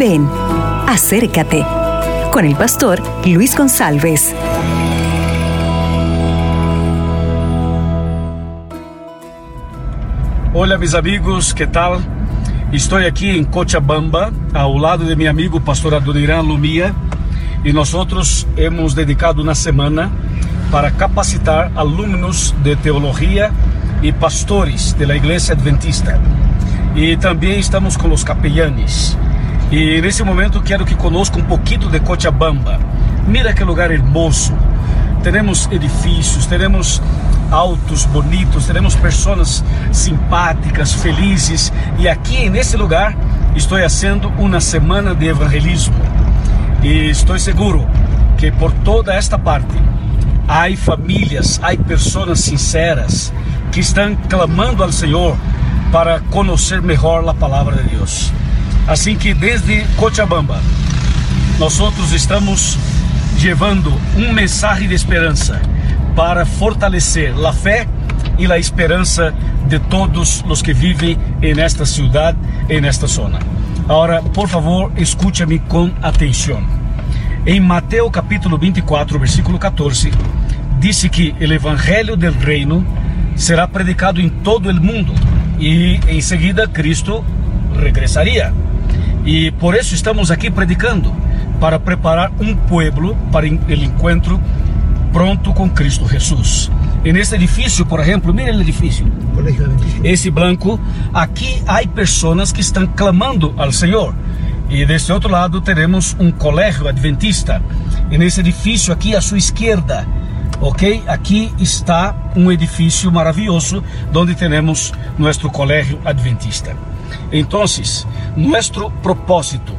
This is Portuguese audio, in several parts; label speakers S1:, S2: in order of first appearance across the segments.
S1: Ven, acércate con el pastor Luis González.
S2: Hola mis amigos, ¿qué tal? Estou aqui em Cochabamba, ao lado de meu amigo pastor Adoniran Lumia, e nós hemos dedicado uma semana para capacitar alunos de teologia e pastores da Igreja Adventista. E também estamos com os capellanes. E nesse momento quero que conosco um pouquinho de Cochabamba. Mira que lugar hermoso. Teremos edifícios, teremos autos bonitos, teremos pessoas simpáticas, felizes. E aqui nesse lugar estou fazendo uma semana de evangelismo. E estou seguro que por toda esta parte há famílias, há pessoas sinceras que estão clamando ao Senhor para conhecer melhor a palavra de Deus. Assim que desde Cochabamba, nós outros estamos levando um mensagem de esperança para fortalecer a fé e a esperança de todos os que vivem nesta cidade e nesta zona. Agora, por favor, escute-me com atenção. Em Mateus capítulo 24, versículo 14, disse que o evangelho del reino será predicado em todo o mundo e em seguida Cristo regressaria. E por isso estamos aqui predicando, para preparar um pueblo para o encontro pronto com Cristo Jesus. E neste edifício, por exemplo, mire o edifício. Esse branco, aqui há pessoas que estão clamando ao Senhor. E desse outro lado teremos um colégio adventista. E nesse edifício aqui à sua esquerda, ok? Aqui está um edifício maravilhoso onde temos nosso colégio adventista. Então, nosso propósito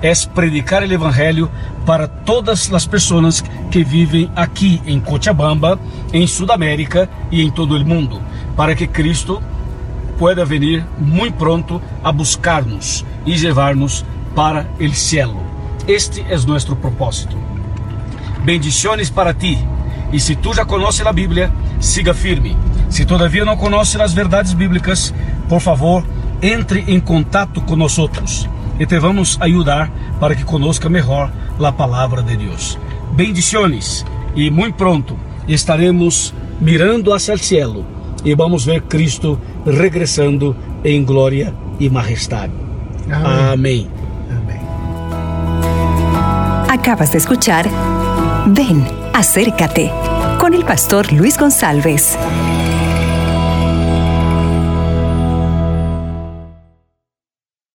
S2: é predicar o evangelho para todas as pessoas que vivem aqui em Cochabamba, em Sudamérica e em todo o mundo, para que Cristo pueda venir muito pronto a buscar-nos e levar-nos para o cielo. Este é nosso propósito. Bendiciones para ti. E se tu já conheces a Bíblia, siga firme. Se todavia não conheces as verdades bíblicas, por favor, entre em contato com nós e te vamos ajudar para que conozca melhor a palavra de Deus. Bendiciones e muito pronto estaremos mirando hacia o cielo e vamos ver Cristo regressando em glória e majestade. Amém. Amém.
S1: Acabas de escuchar Ven, acércate con el pastor Luis González.